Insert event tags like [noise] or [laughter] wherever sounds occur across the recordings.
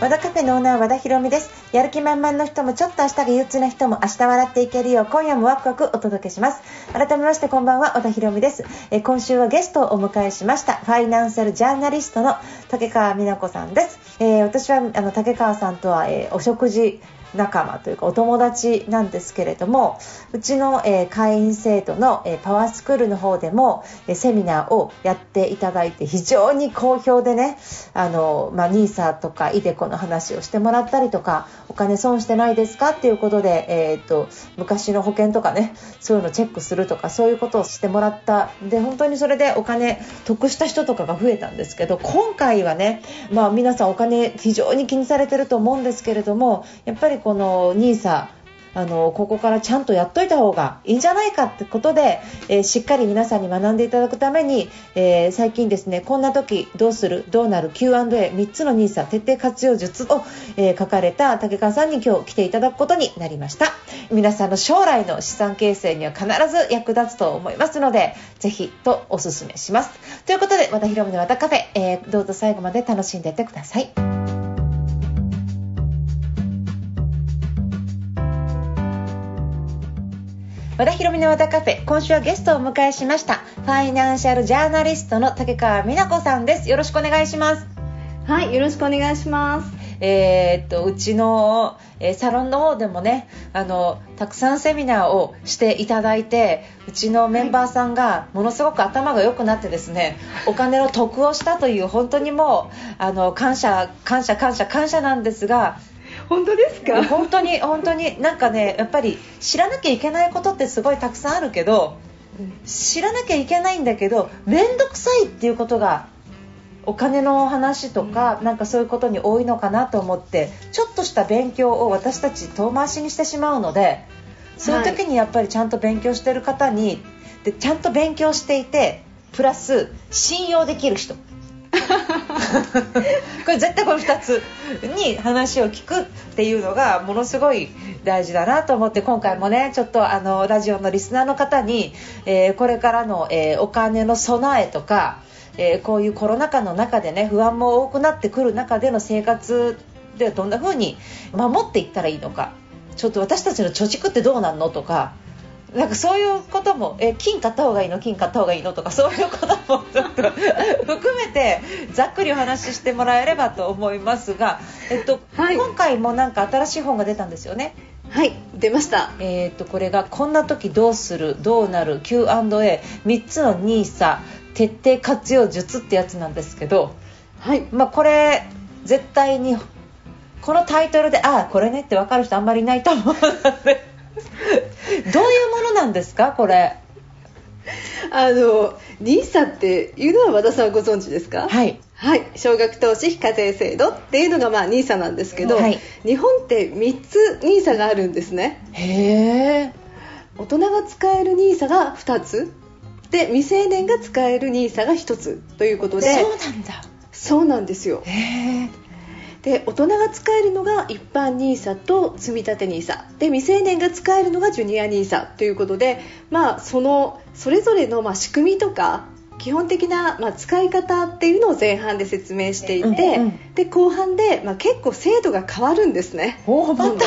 和田カフェのオーナー和田博美です。やる気満々の人もちょっと明日が憂鬱な人も明日笑っていけるよう今夜もワクワクお届けします。改めましてこんばんは和田博美です。え今週はゲストをお迎えしましたファイナンシャルジャーナリストの竹川美奈子さんです、えー私はあの竹川さんとは、えーお食事仲間というかお友達なんですけれどもうちの、え会員制度の、えパワースクールの方でも、えセミナーをやっていただいて非常に好評でねあの、まあ、NISA とか iDeCo の話をしてもらったりとかお金損してないですかっていうことで、えー、と昔の保険とかねそういうのチェックするとかそういうことをしてもらったで本当にそれでお金得した人とかが増えたんですけど今回はね、まあ、皆さんお金非常に気にされてると思うんですけれどもやっぱりこの NISA あのここからちゃんとやっといた方がいいんじゃないかってことで、えーしっかり皆さんに学んでいただくために、えー最近ですねこんな時どうするどうなる Q&A3 つの NISA 徹底活用術を、えー書かれた竹川さんに今日来ていただくことになりました。皆さんの将来の資産形成には必ず役立つと思いますのでぜひとお勧めします。ということで和田博美の和田カフェ、えどうぞ最後まで楽しんでいってください。和田博美の和田カフェ今週はゲストをお迎えしましたファイナンシャルジャーナリストの竹川美奈子さんですよろしくお願いしますはい、よろしくお願いします。えーっとうちの、えーサロンの方でもねあのたくさんセミナーをしていただいてうちのメンバーさんがものすごく頭が良くなってですねお金の得をしたという本当にもうあの感謝感謝感謝感謝なんですが本当ですか？本当に本当になんかねやっぱり知らなきゃいけないことってすごいたくさんあるけど知らなきゃいけないんだけど面倒くさいっていうことがお金の話とか、なんかそういうことに多いのかなと思ってちょっとした勉強を私たち遠回しにしてしまうのでそういう時にやっぱりちゃんと勉強してる方にでちゃんと勉強していてプラス信用できる人 [laughs] これ絶対この2つに話を聞くっていうのがものすごい大事だなと思って今回もねちょっとあのラジオのリスナーの方に、えーこれからの、えーお金の備えとか、えーこういうコロナ禍の中でね不安も多くなってくる中での生活ではどんな風に守っていったらいいのかちょっと私たちの貯蓄ってどうなんのとかなんかそういうことも、え金買った方がいいの金買った方がいいのとかそういうこともちょっと含めてざっくりお話ししてもらえればと思いますが、えっとはい今回もなんか新しい本が出たんですよね。はい、出ました。えー、とこれが「こんな時どうするどうなる Q&A3 つの NISA 徹底活用術」ってやつなんですけど、はい、まあ、これ絶対にこのタイトルでああこれねって分かる人あんまりいないと思うのでどういうものなんですか？これ。あのニーサっていうのは和田さんご存知ですか？はい。はい、少額投資非課税制度っていうのがまあニーサなんですけど、はい。日本って3つニーサがあるんですね。へえ大人が使えるニーサが2つ。で未成年が使えるニーサが1つということで。そうなんだ。そうなんですよ。へえで大人が使えるのが一般 NISA と積立 NISA で未成年が使えるのがジュニア NISA ということで、まあ、そのそれぞれのまあ仕組みとか基本的なまあ使い方っていうのを前半で説明していて、うんうん。で後半でまあ結構制度が変わるんですね。おおまた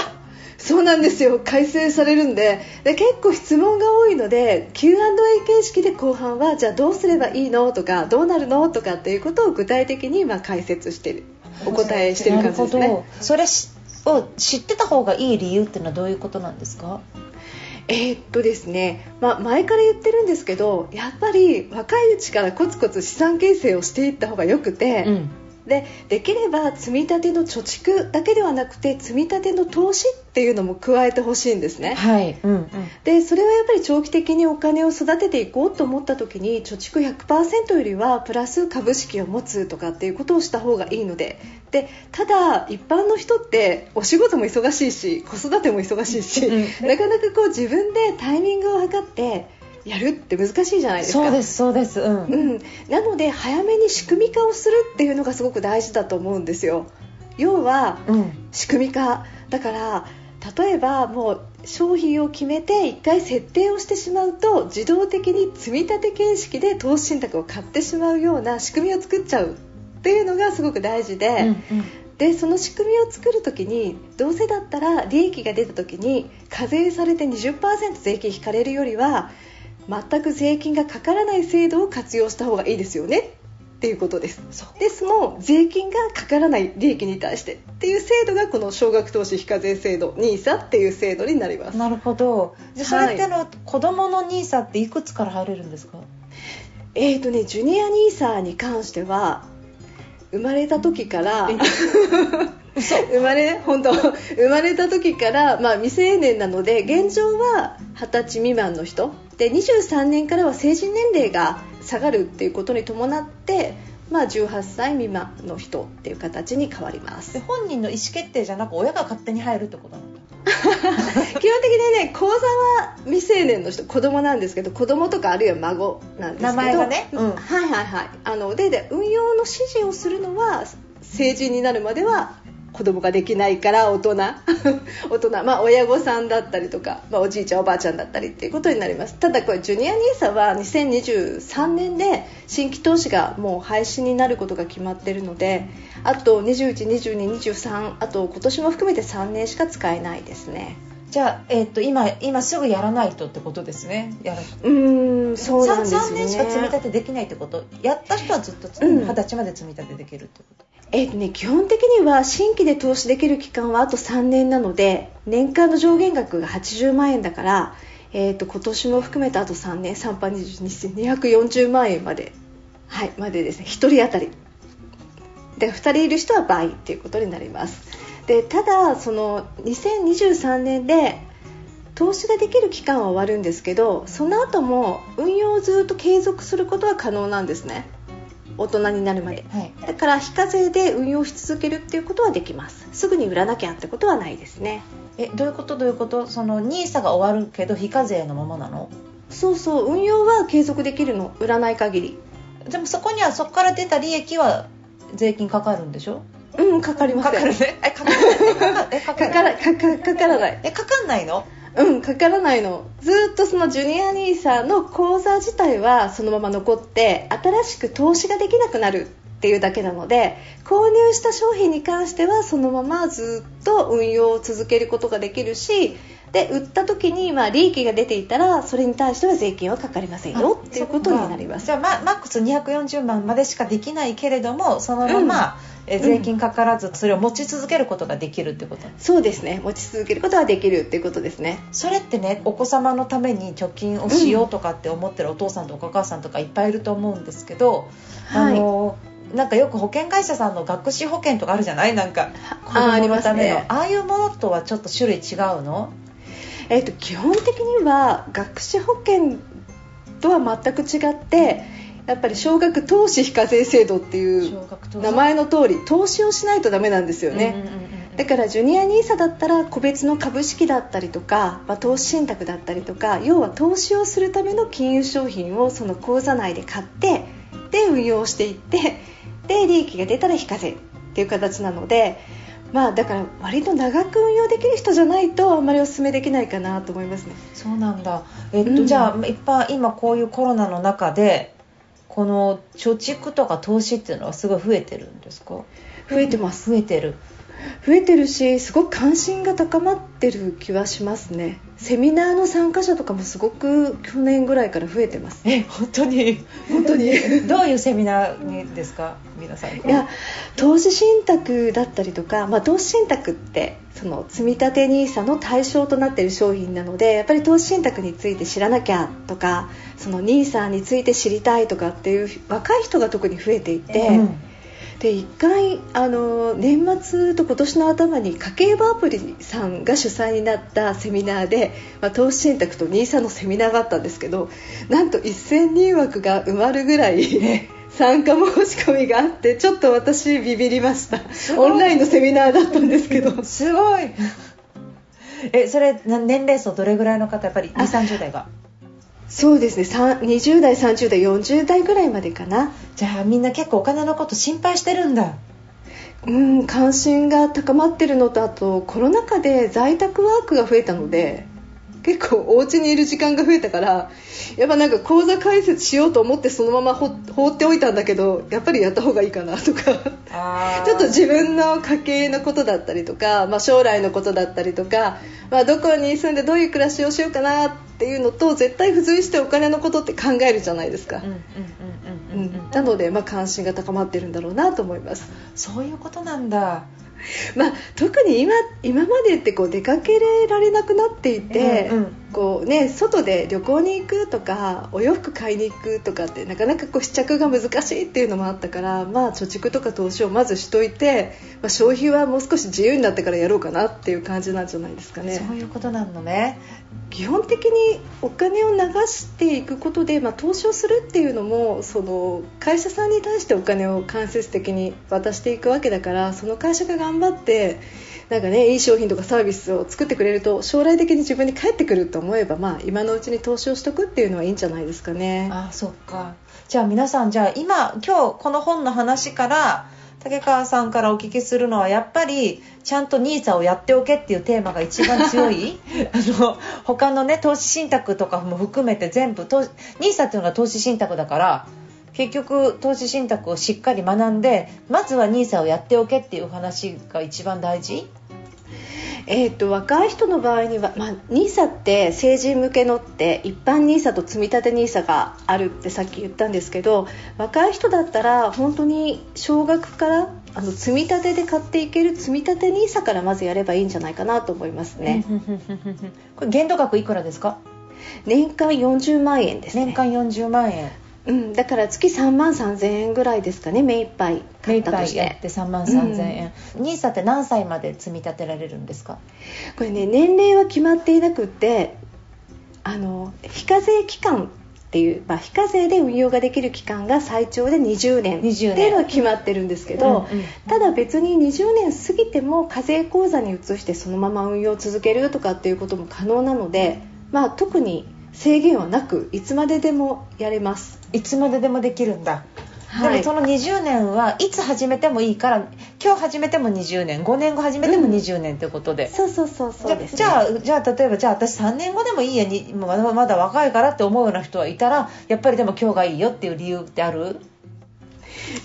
そうなんですよ。改正されるんで。で結構質問が多いので Q&A 形式で後半はじゃあどうすればいいの？とかどうなるの？とかっていうことを具体的にまあ解説してるお答えしてる感じですね。なるほ。ど。それしを知ってた方がいい理由っていうのはどういうことなんですか？えーっとですね、まあ、前から言ってるんですけどやっぱり若いうちからコツコツ資産形成をしていった方がよくて、うんでできれば積み立ての貯蓄だけではなくて積み立ての投資っていうのも加えてほしいんですね。はい、うんうん、でそれはやっぱり長期的にお金を育てていこうと思った時に貯蓄100%よりはプラス株式を持つとかっていうことをした方がいいので。でただ一般の人ってお仕事も忙しいし子育ても忙しいし、うん。なかなかこう自分でタイミングを測ってやるって難しいじゃないですか。そうですそうです。うん、うん、なので早めに仕組み化をするっていうのがすごく大事だと思うんですよ。要はうん。仕組み化。だから例えばもう商品を決めて1回設定をしてしまうと自動的に積み立て形式で投資信託を買ってしまうような仕組みを作っちゃうっていうのがすごく大事で、うんうん。でその仕組みを作る時にどうせだったら利益が出た時に課税されて20%税金引かれるよりは全く税金がかからない制度を活用した方がいいですよね。っていうことです。でその税金がかからない利益に対して。っていう制度がこの少額投資非課税制度 NISA っていう制度になります。なるほど。でそれってあの、子供のニーサっていくつから入れるんですか？えーとねジュニア NISA に関しては生まれた時からえ生まれ本当。生まれた時から、まあ、未成年なので現状は20歳未満の人。で23年からは成人年齢が下がるっていうことに伴って、まあ、18歳未満の人っていう形に変わります。で本人の意思決定じゃなく親が勝手に入るってことなんだ。基本的にね口座は未成年の人子供なんですけど子供とかあるいは孫なんですけど。名前がね。うん。はいはいはい。あのでで運用の指示をするのは成人になるまでは子供ができないから大人。[laughs] 大人。まあ親御さんだったりとか、まあ、おじいちゃんおばあちゃんだったりっていうことになります。ただこれジュニア NISA は2023年で新規投資がもう廃止になることが決まっているのであと212223あと今年も含めて3年しか使えないですね。じゃあ、えっと今今すぐやらないとってことですね。やらうーんそうなんですよね。3, 年しか積み立てできないってこと？やった人はずっとうん。二十歳まで積み立てできるってこと、えーとね、基本的には新規で投資できる期間はあと3年なので年間の上限額が80万円だから、えー、と今年も含めてあと3年3波240万円まで、はい、までですね。1人当たり。で2人いる人は倍っていうことになりますでただその2023年で投資ができる期間は終わるんですけどその後も運用をずっと継続することは可能なんですね。大人になるまで。はい。だから非課税で運用し続けるっていうことはできます。すぐに売らなきゃってことはないですね。えどういうこと？どういうこと？その NISA が終わるけど非課税のままなの？そうそう。運用は継続できるの。売らない限り。でもそこにはそこから出た利益は税金かかるんでしょ？うんかかりませんかかるね。[laughs] えかかるえかかるかからかかかからないえかかんないの？うんかからないの。ずっとそのジュニア NISA の口座自体はそのまま残って新しく投資ができなくなるっていうだけなので購入した商品に関してはそのままずっと運用を続けることができるしで売った時にまあ利益が出ていたらそれに対しては税金はかかりませんよっていうことになります。じゃあママックス240万までしかできないけれどもそのまま、え税金かからずそれを持ち続けることができるってこと？そうですね。持ち続けることはできるっていうことですね。それってねお子様のために貯金をしようとかって思ってるお父さんとお母さんとかいっぱいいると思うんですけど、はい。あのなんかよく保険会社さんの学資保険とかあるじゃない？なんか子供のための。ますね。ああいうものとはちょっと種類違うの？えっと基本的には学資保険とは全く違ってやっぱり少額投資非課税制度っていう名前の通り投資をしないとダメなんですよね、だからジュニア NISA だったら個別の株式だったりとか、まあ、投資信託だったりとか要は投資をするための金融商品をその口座内で買ってで運用していってで利益が出たら非課税っていう形なのでまあだから割と長く運用できる人じゃないとあんまりお勧めできないかなと思いますね。そうなんだ、えっとうん。じゃあ一般今こういうコロナの中でこの貯蓄とか投資っていうのはすごい増えてるんですか？増えてます。増えてる増えてるしすごく関心が高まってる気はしますね。セミナーの参加者とかもすごく去年ぐらいから増えてます。え本当に？本当に。[laughs] どういうセミナーにですか？皆さん。いや投資信託だったりとか、まあ、投資信託ってその積立 NISA の対象となっている商品なのでやっぱり投資信託について知らなきゃとかその NISA について知りたいとかっていう若い人が特に増えていて、うんで1回あの年末と今年の頭に家計簿アプリさんが主催になったセミナーで、まあ、投資信託と NISA のセミナーがあったんですけどなんと1000人枠が埋まるぐらい参加申し込みがあってちょっと私ビビりました。オンラインのセミナーだったんですけど。すごい。えそれな年齢層どれぐらいの方？やっぱり2 3 0代がそうですね。さん20代30代40代ぐらいまでかな。じゃあみんな結構お金のこと心配してるんだ。うん関心が高まってるのとあとコロナ禍で在宅ワークが増えたので結構お家にいる時間が増えたからやっぱなんか口座開設しようと思ってそのままほ放っておいたんだけどやっぱりやった方がいいかなとか。ちょっと自分の家計のことだったりとか、まあ、将来のことだったりとか、まあ、どこに住んでどういう暮らしをしようかなっていうのと絶対付随してお金のことって考えるじゃないですか。なので、まあ、関心が高まってるんだろうなと思います。そういうことなんだまあ、特に今今までってこう出かけられなくなっていて、うんうん、こうね、外で旅行に行くとかお洋服買いに行くとかってなかなかこう試着が難しいっていうのもあったから、まあ、貯蓄とか投資をまずしといて、まあ、消費はもう少し自由になってからやろうかなっていう感じなんじゃないですかね。そういうことなのね基本的にお金を流していくことで、まあ、投資をするっていうのもその会社さんに対してお金を間接的に渡していくわけだからその会社が頑張ってなんかねいい商品とかサービスを作ってくれると将来的に自分に返ってくると思えば、まあ、今のうちに投資をしとくっていうのはいいんじゃないですかね。あそっか。じゃあ皆さんじゃあ今今日この本の話から竹川さんからお聞きするのはやっぱりちゃんと NISA をやっておけっていうテーマが一番強い？[laughs] あの他のね投資信託とかも含めて全部 NISA っていうのが投資信託だから結局投資信託をしっかり学んでまずは NISA をやっておけっていう話が一番大事？えーと、若い人の場合には、まあ、NISA って成人向けのって一般 NISA と積立 NISA があるってさっき言ったんですけど若い人だったら本当に少額からあの積み立てで買っていける積み立て NISA からまずやればいいんじゃないかなと思いますね。これ限度額いくらですか？年間40万円です、ね、年間40万円うん、だから月3万3000円ぐらいですかね目いっぱい目いっぱいやって3万3000円、うん、って何歳まで積み立てられるんですか？これね年齢は決まっていなくってあの非課税期間っていう、まあ、非課税で運用ができる期間が最長で20年っていうのは決まってるんですけど、うんうん、ただ別に20年過ぎても課税口座に移してそのまま運用を続けるとかっていうことも可能なので、まあ、特に制限はなくいつまででもやれます。いつまででもできるんだ、はい、でもその20年はいつ始めてもいいから今日始めても20年5年後始めても20年ということで、うん、そうそうそうそうです、ね、じゃあじゃあ例えばじゃあ私3年後でもいいやにまだまだ若いからって思うような人はいたらやっぱりでも今日がいいよっていう理由ってある？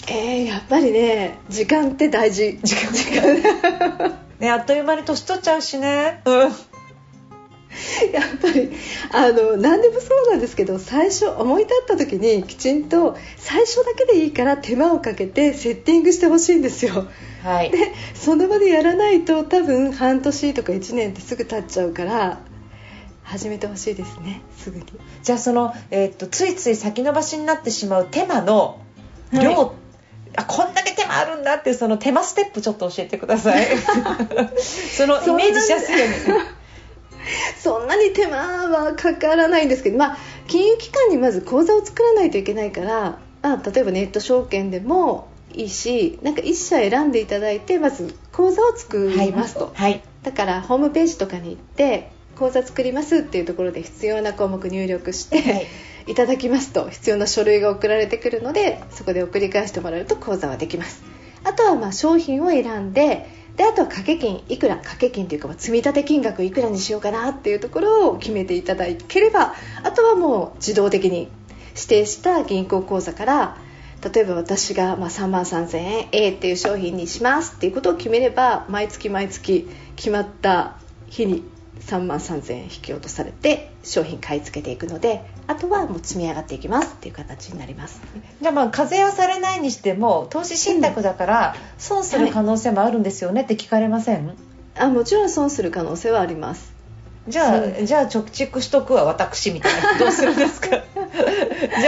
えー、やっぱりね時間って大事。時間時間。[laughs] ねあっという間に年取っちゃうしね。うん [laughs] やっぱりあの何でもそうなんですけど最初思い立った時にきちんと最初だけでいいから手間をかけてセッティングしてほしいんですよ。はい、でその場でやらないと多分半年とか1年ってすぐ経っちゃうから始めてほしいですねすぐに。じゃあその、えー、っとついつい先延ばしになってしまう手間の量、はい。あこんだけ手間あるんだってその手間ステップちょっと教えてください。[laughs] そのイメージしやすいようにそんなに手間はかからないんですけど、まあ、金融機関にまず口座を作らないといけないから、あ、例えばネット証券でもいいしなんか1社選んでいただいてまず口座を作りますと、はい、だからホームページとかに行って口座作りますっていうところで必要な項目入力して、はい、いただきますと必要な書類が送られてくるのでそこで送り返してもらうと口座はできます。あとはまあ商品を選んでであとは掛け金いくら掛け金というか積立金額いくらにしようかなっていうところを決めていただければあとはもう自動的に指定した銀行口座から例えば私がま3万3000円 A っていう商品にしますっていうことを決めれば毎月毎月決まった日に3万3000円引き落とされて商品買い付けていくのであとはもう積み上がっていきますっていう形になります。じゃあまあ課税はされないにしても投資信託だから損する可能性もあるんですよねって聞かれません、はい、あもちろん損する可能性はあります。じゃあじゃあ貯蓄しとくわ私みたいなどうするんですか？[laughs] じ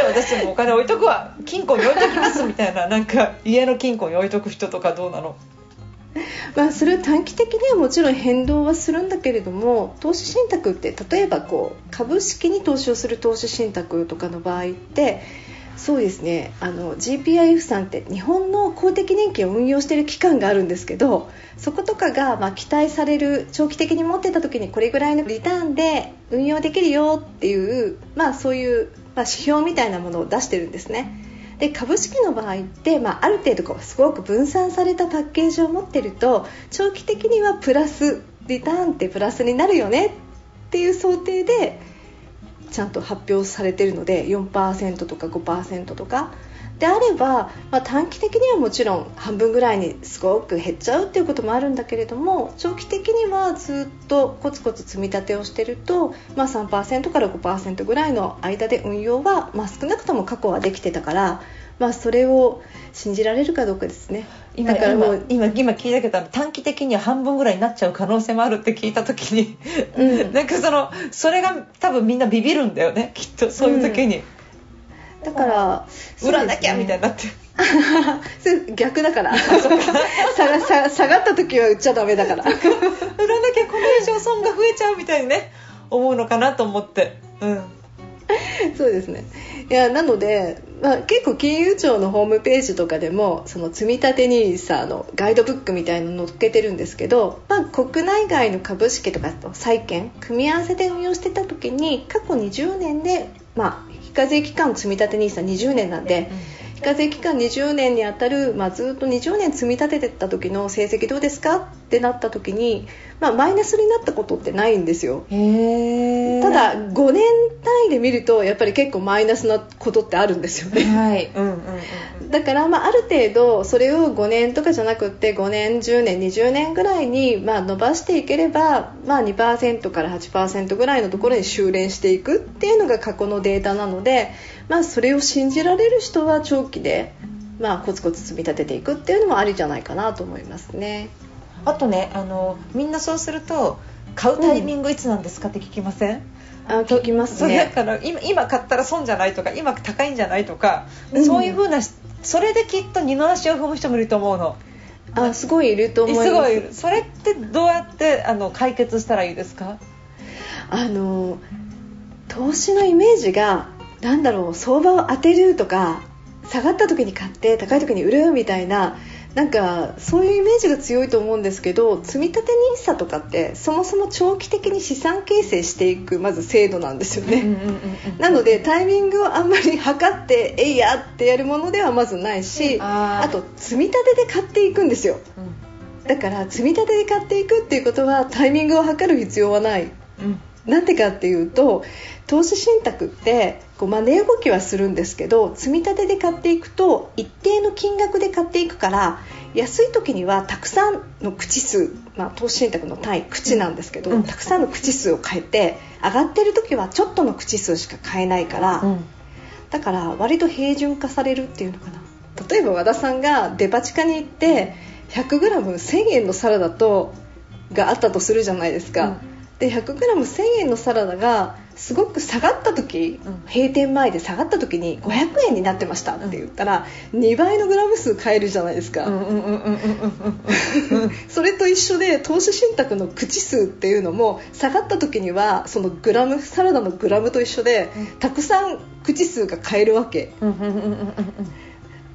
ゃあ私もお金置いとくわ金庫に置いときますみたいななんか家の金庫に置いとく人とかどうなの？[laughs] まあ、それは短期的にはもちろん変動はするんだけれども投資信託って例えばこう株式に投資をする投資信託とかの場合ってそうですねあの GPIF さんって日本の公的年金を運用している機関があるんですけどそことかが、ま、期待される長期的に持ってた時にこれぐらいのリターンで運用できるよっていう、まあ、そういう、まあ、指標みたいなものを出してるんですね。で株式の場合って、まあ、ある程度こうすごく分散されたパッケージを持ってると長期的にはプラスリターンってプラスになるよねっていう想定でちゃんと発表されてるので4%とか5%とか。であれば、まあ、短期的にはもちろん半分ぐらいにすごく減っちゃうっていうこともあるんだけれども長期的にはずっとコツコツ積み立てをしてると、まあ、3%から5%ぐらいの間で運用は、まあ、少なくとも過去はできてたからまあ、それを信じられるかどうかですね。今だからもう今今聞いたけど短期的には半分ぐらいになっちゃう可能性もあるって聞いた時に、うん、なんかそのそれが多分みんなビビるんだよねきっとそういう時に、うん、だから売らなきゃみたいになって。[laughs] 逆だから。下が下下がった時は売っちゃダメだから。[laughs] 売らなきゃこの以上損が増えちゃうみたいにね思うのかなと思って。うん。そうですね。いやなので、まあ、結構金融庁のホームページとかでもその積立 NISA のガイドブックみたいなの載っけてるんですけど、まあ、国内外の株式とかと債券組み合わせで運用してた時に過去20年で、まあ、非課税期間積立 NISA20 年なんで、課税期間20年にあたる、まあ、ずっと20年積み立ててた時の成績どうですかってなった時に、まあ、マイナスになったことってないんですよ。ただ5年単位で見るとやっぱり結構マイナスなことってあるんですよね、はい。[laughs] うんうんうん、だから、まあ、ある程度それを5年とかじゃなくって5年10年20年ぐらいに、まあ、伸ばしていければ、まあ、2%から8%ぐらいのところに修練していくっていうのが過去のデータなので、まあ、それを信じられる人は長期で、まあ、コツコツ積み立てていくっていうのもありじゃないかなと思いますね。あとねあのみんなそうすると買うタイミングいつなんですかって聞きません、うん。あ聞きますね。だから今今買ったら損じゃないとか今高いんじゃないとか、うん、そういうふうなそれできっと二の足を踏む人もいると思うの。あすごいいると思います。すごいそれってどうやってあの解決したらいいですか？あの投資のイメージがなんだろう相場を当てるとか下がった時に買って高い時に売るみたいななんかそういうイメージが強いと思うんですけど積立 NISA とかってそもそも長期的に資産形成していくまず制度なんですよね、なのでタイミングをあんまり測ってえいやってやるものではまずないしあと積み立てで買っていくんですよ、だから積み立てで買っていくっていうことはタイミングを測る必要はない、うん。なんでかっていうと投資信託ってこう、まあ、値動きはするんですけど積み立てで買っていくと一定の金額で買っていくから安い時にはたくさんの口数、まあ、投資信託の単位口なんですけど、うん、たくさんの口数を変えて上がってる時はちょっとの口数しか買えないから、うん、だから割と平準化されるっていうのかな。例えば和田さんがデパ地下に行って 100g1000 円のサラダとがあったとするじゃないですか、うんで 100g1000 円のサラダがすごく下がった時、うん、閉店前で下がった時に500円になってましたって言ったら、うん、2倍のグラム数買えるじゃないですか。それと一緒で投資信託の口数っていうのも下がった時にはそのグラムサラダのグラムと一緒で、うん、たくさん口数が買えるわけ。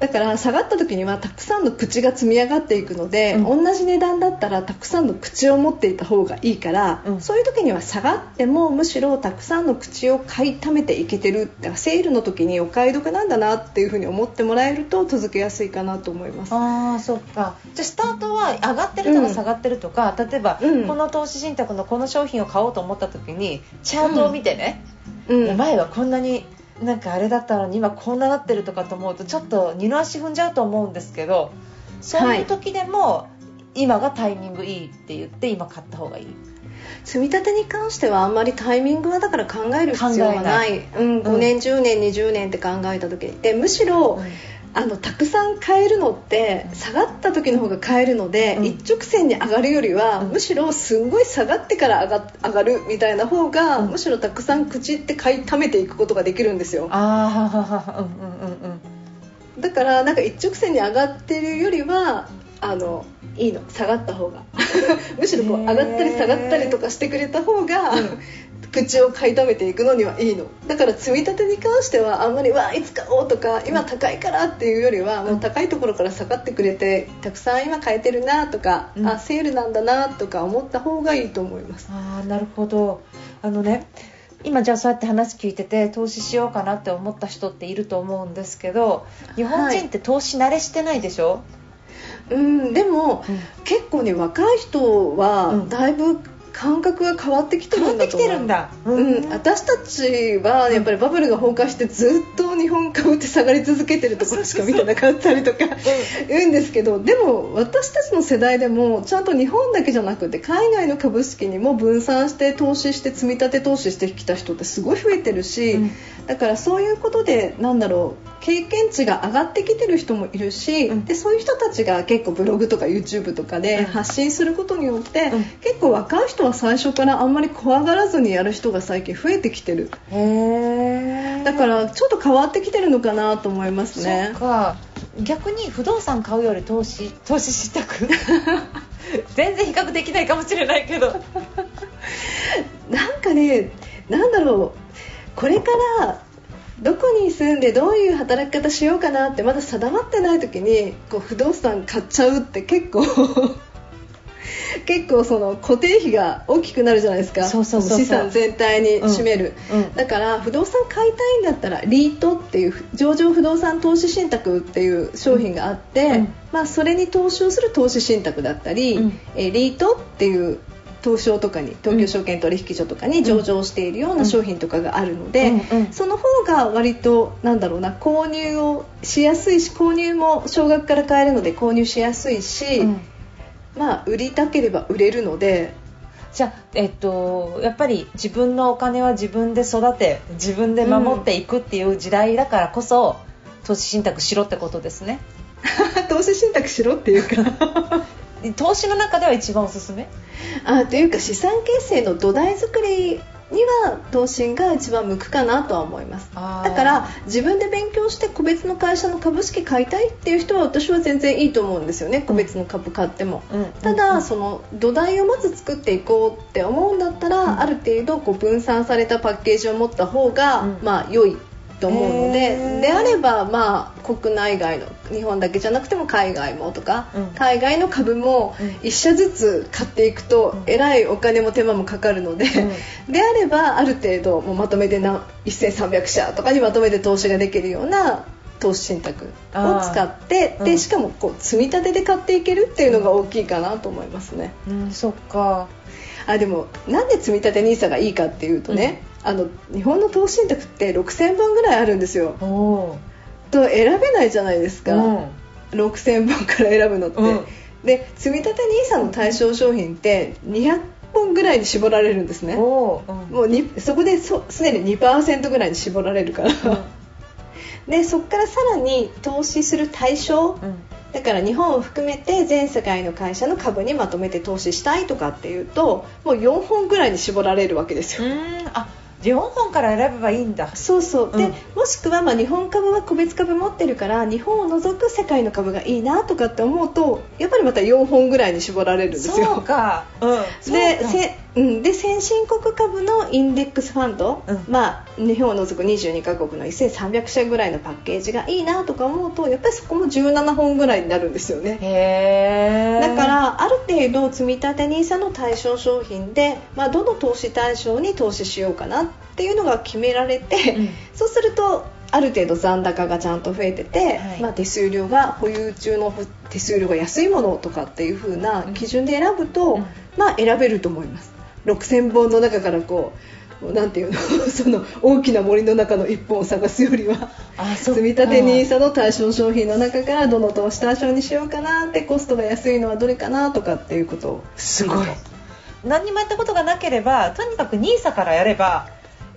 だから下がった時にはたくさんの口が積み上がっていくので、うん、同じ値段だったらたくさんの口を持っていた方がいいから、うん、そういう時には下がってもむしろたくさんの口を買い溜めていけてるセールの時にお買い得なんだなっていうふうに思ってもらえると続けやすいかなと思います。あそっか。じゃスタートは上がってるとか下がってるとか、うん、例えば、この投資信託のこの商品を買おうと思った時にチャートを見てね、前はこんなになんかあれだったのに今こんななってるとかと思うとちょっと二の足踏んじゃうと思うんですけどそういう時でも、今がタイミングいいって言って今買った方がいい。積み立てに関してはあんまりタイミングはだから考える必要がない。うん、5年10年20年って考えた時。でむしろ、うんあのたくさん買えるのって下がった時の方が買えるので、うん、一直線に上がるよりは、うん、むしろすんごい下がってから上が上がるみたいな方が、うん、むしろたくさん口って買い溜めていくことができるんですよ。あうんうんうんだからなんか一直線に上がってるよりはあのいいの下がった方が。[laughs] むしろこう上がったり下がったりとかしてくれた方が、口を買い溜めていくのにはいいの。だから積み立てに関してはあんまりわあいつ買おうとか今高いからっていうよりはもう高いところから下がってくれてたくさん今買えてるなとか、うん。あセールなんだなとか思った方がいいと思います。ああなるほど。あのね今じゃあそうやって話聞いてて投資しようかなって思った人っていると思うんですけど日本人って投資慣れしてないでしょ、うんでも、うん。結構ね若い人はうん。だいぶ感覚が変わってきて変わってきるんだと思う。てるんだ、うん、私たちはやっぱりバブルが崩壊してずっと日本株って下がり続けてるところしか見てなかったりとか言うんですけどでも私たちの世代でもちゃんと日本だけじゃなくて海外の株式にも分散して投資して積み立て投資してきた人ってすごい増えてるし、うん。だからそういうことでなんだろう経験値が上がってきてる人もいるし、うん。でそういう人たちが結構ブログとか YouTube とかでうん。発信することによって、うん。結構若い人は最初からあんまり怖がらずにやる人が最近増えてきてる。へえだからちょっと変わってきてるのかなと思いますね。そっか。逆に不動産買うより投資投資したく？[laughs] 全然比較できないかもしれないけど。なんかねなんだろう。これからどこに住んでどういう働き方しようかなってまだ定まってない時にこう不動産買っちゃうって結構結構その固定費が大きくなるじゃないですか。そうそう資産全体に占める、うん。うんだから不動産買いたいんだったらリートっていう上場不動産投資信託っていう商品があって、うん。まあ、それに投資をする投資信託だったり、うん。えーリートっていう東証とかに東京証券取引所とかに上場しているような商品とかがあるので、うん。うん。その方が割となんだろうな購入をしやすいし購入も少額から買えるので購入しやすいし、うんまあ売りたければ売れるので。じゃあ、えっと、やっぱり自分のお金は自分で育て自分で守っていくっていう時代だからこそ、投資信託しろってことですね。[laughs] 投資信託しろっていうか。[laughs] 投資の中では一番おすすめ？あというか資産形成の土台作りには投資が一番向くかなとは思います。だから自分で勉強して個別の会社の株式買いたいっていう人は私は全然いいと思うんですよね。個別の株買っても、うん。ただ、うん。その土台をまず作っていこうって思うんだったら、うん。ある程度こう分散されたパッケージを持った方が、うん。まあ良いと思うのへでー。であれば、まあ、国内外の日本だけじゃなくても海外もとか、うん。海外の株もうん。1社ずつ買っていくと、うん。えらいお金も手間もかかるので、であればある程度もうまとめてな1300社とかにまとめて投資ができるような投資信託を使ってうん。でしかもこう積み立てで買っていけるっていうのが大きいかなと思いますね。うん、そっか。あでもなんで積み立て NISA がいいかっていうとね、あの日本の投資信託って6000本ぐらいあるんですよ。と選べないじゃないですか、うん。6000本から選ぶのって、うん。で積み立て NISA の対象商品って200本ぐらいに絞られるんですね。うん。もうにそこですでに2%ぐらいに絞られるから、[laughs] でそこからさらに投資する対象。うん。だから日本を含めて全世界の会社の株にまとめて投資したいとかっていうともう4本ぐらいに絞られるわけですよ。うん。あ4本から選べばいいんだ。そうそう。で、うん。もしくはまあ日本株は個別株持ってるから日本を除く世界の株がいいなとかって思うとやっぱりまた4本ぐらいに絞られるんですよ。そうか。うん。でそうん、で先進国株のインデックスファンド、うん。まあ、日本を除く22カ国の1300社ぐらいのパッケージがいいなとか思うとやっぱりそこも17本ぐらいになるんですよね。だからある程度積み立て NISA の対象商品で、まあ、どの投資対象に投資しようかなっていうのが決められて、うん。そうするとある程度残高がちゃんと増えてて、はい。まあ、手数料が保有中の手数料が安いものとかっていう風な基準で選ぶと、うん。まあ、選べると思います6000本の中からこうなんていうの？[laughs] その大きな森の中の1本を探すよりは積み立て NISA の対象商品の中からどの投資対象にしようかなってコストが安いのはどれかなとかっていうことを。すごい。何にもやったことがなければとにかく NISA からやれば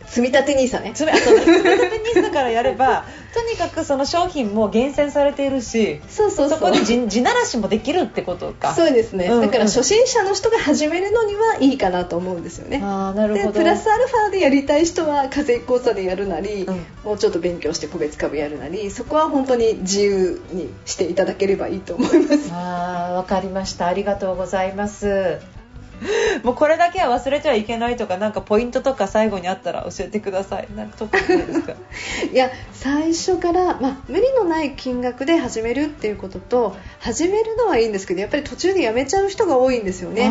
積み立て NISA ね。つめあと積み立て NISA からやれば [laughs] とにかくその商品も厳選されているしそうそうそこに地地ならしもできるってことか。そうですね、うんだから初心者の人が始めるのにはいいかなと思うんですよね。あーなるほど。でプラスアルファでやりたい人は課税講座でやるなり、うん。もうちょっと勉強して個別株やるなりそこは本当に自由にしていただければいいと思います。あーわかりました。ありがとうございます [laughs] もうこれだけは忘れてはいけないとかなんかポイントとか最後にあったら教えてください。なんか特にですか？[laughs] いや最初から、まあ、無理のない金額で始めるっていうことと始めるのはいいんですけどやっぱり途中でやめちゃう人が多いんですよね。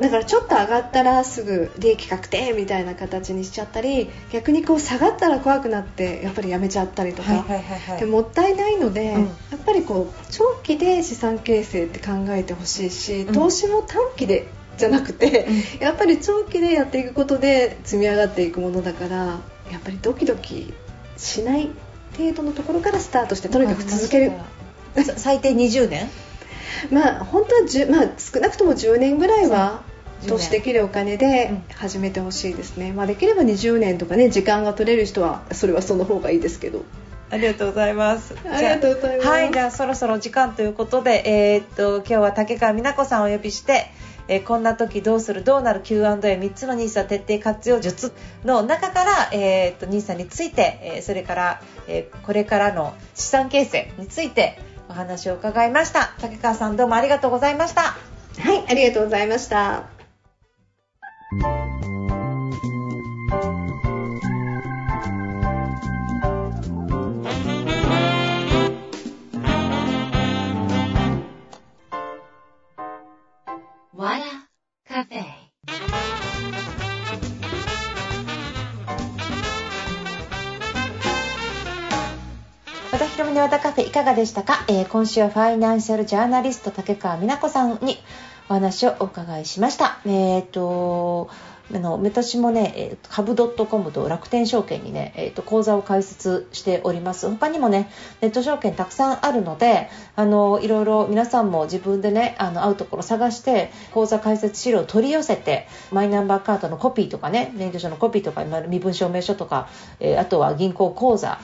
だからちょっと上がったらすぐ利益確定みたいな形にしちゃったり逆にこう下がったら怖くなってやっぱりやめちゃったりとか、でもったいないので、うん、やっぱりこう長期で資産形成って考えてほしいし投資も短期でじゃなくて、うん、やっぱり長期でやっていくことで積み上がっていくものだからやっぱりドキドキしない程度のところからスタートしてとにかく続ける。最低20年？[laughs] まあ本当は、まあ、少なくとも10年ぐらいは投資できるお金で始めてほしいですね、まあ、できれば20年とかね時間が取れる人はそれはその方がいいですけど。ありがとうございます。[laughs] ありがとうございます。はい、じゃあそろそろ時間ということで、えー、っと今日は竹川美奈子さんをお呼びして、えー、こんな時どうする？どうなる？Q&A3 つの NISA 徹底活用術の中から、えー、っと NISA について、えー、それから、えこれからの資産形成についてお話を伺いました。竹川さんどうもありがとうございました。はいありがとうございました。いかがでしたか、えー、今週はファイナンシャルジャーナリスト竹川美奈子さんにお話をお伺いしました。えーとあの私もね、えー、株 .com と楽天証券にね、えーと、口座を開設しております他にもねネット証券たくさんあるのであのいろいろ皆さんも自分でねあの会うところ探して口座開設資料を取り寄せてマイナンバーカードのコピーとかね免許証のコピーとか身分証明書とか、えー、あとは銀行口座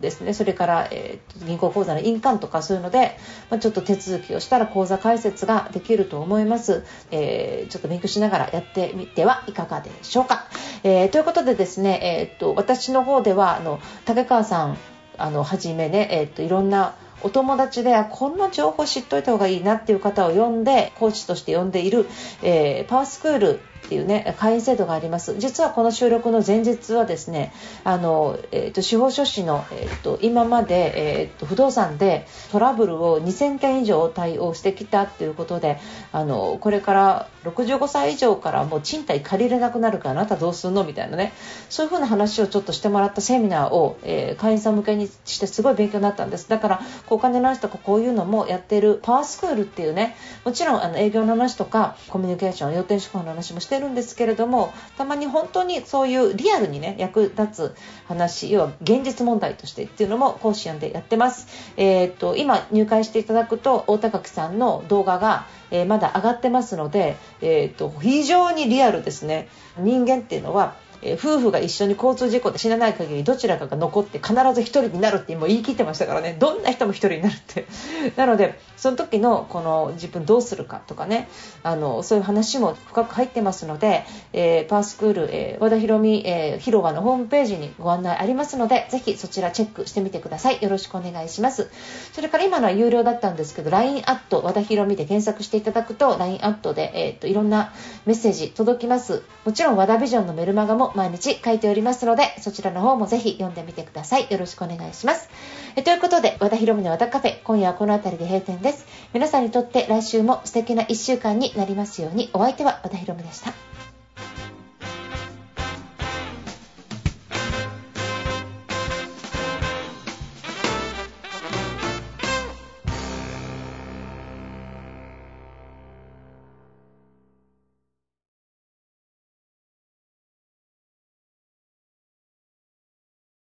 ですね。それから、えー、銀行口座の印鑑とかそういうので、まあ、ちょっと手続きをしたら口座開設ができると思います、えー、ちょっと勉強しながらやってみてはいかがでしょうか、えー、ということでですね、えー、っと私の方ではあの竹川さんあのはじめね、え、っといろんなお友達でこんな情報知っといた方がいいなっていう方を呼んでコーチとして呼んでいる、えー、パワースクールっていうね会員制度があります。実はこの収録の前日はですねあの、えーと、司法書士の、えーと、今まで、えーと、不動産でトラブルを2000件以上対応してきたっていうことであのこれから65歳以上からもう賃貸借りれなくなるからあなたどうすんの？みたいなね。そういう風な話をちょっとしてもらったセミナーを、えー、会員さん向けにしてすごい勉強になったんです。だからお金の話とかこういうのもやってるパワースクールっていうねもちろんあの営業の話とかコミュニケーション要点手法の話もしてしてるんですけれどもたまに本当にそういうリアルにね役立つ話要は現実問題としてっていうのも講師呼んでやってます、えー、っと今入会していただくと大高木さんの動画が、えー、まだ上がってますので、えー、っと非常にリアルですね。人間っていうのはえ夫婦が一緒に交通事故で死なない限りどちらかが残って必ず1人になるって今言い切ってましたからね。どんな人も1人になるって。[laughs] なのでその時のこの自分どうするかとかね。あのそういう話も深く入ってますので、えー、パースクール、えー、和田博美、えー、広場のホームページにご案内ありますのでぜひそちらチェックしてみてください。よろしくお願いします。それから今のは有料だったんですけど LINE アット和田博美で検索していただくと LINE アットで、えーと、といろんなメッセージ届きます。もちろん和田ビジョンのメルマガも毎日書いておりますので、そちらの方もぜひ読んでみてください。よろしくお願いします。えということで、和田博美の和田カフェ、今夜はこの辺りで閉店です。皆さんにとって来週も素敵な1週間になりますように、お相手は和田博美でした。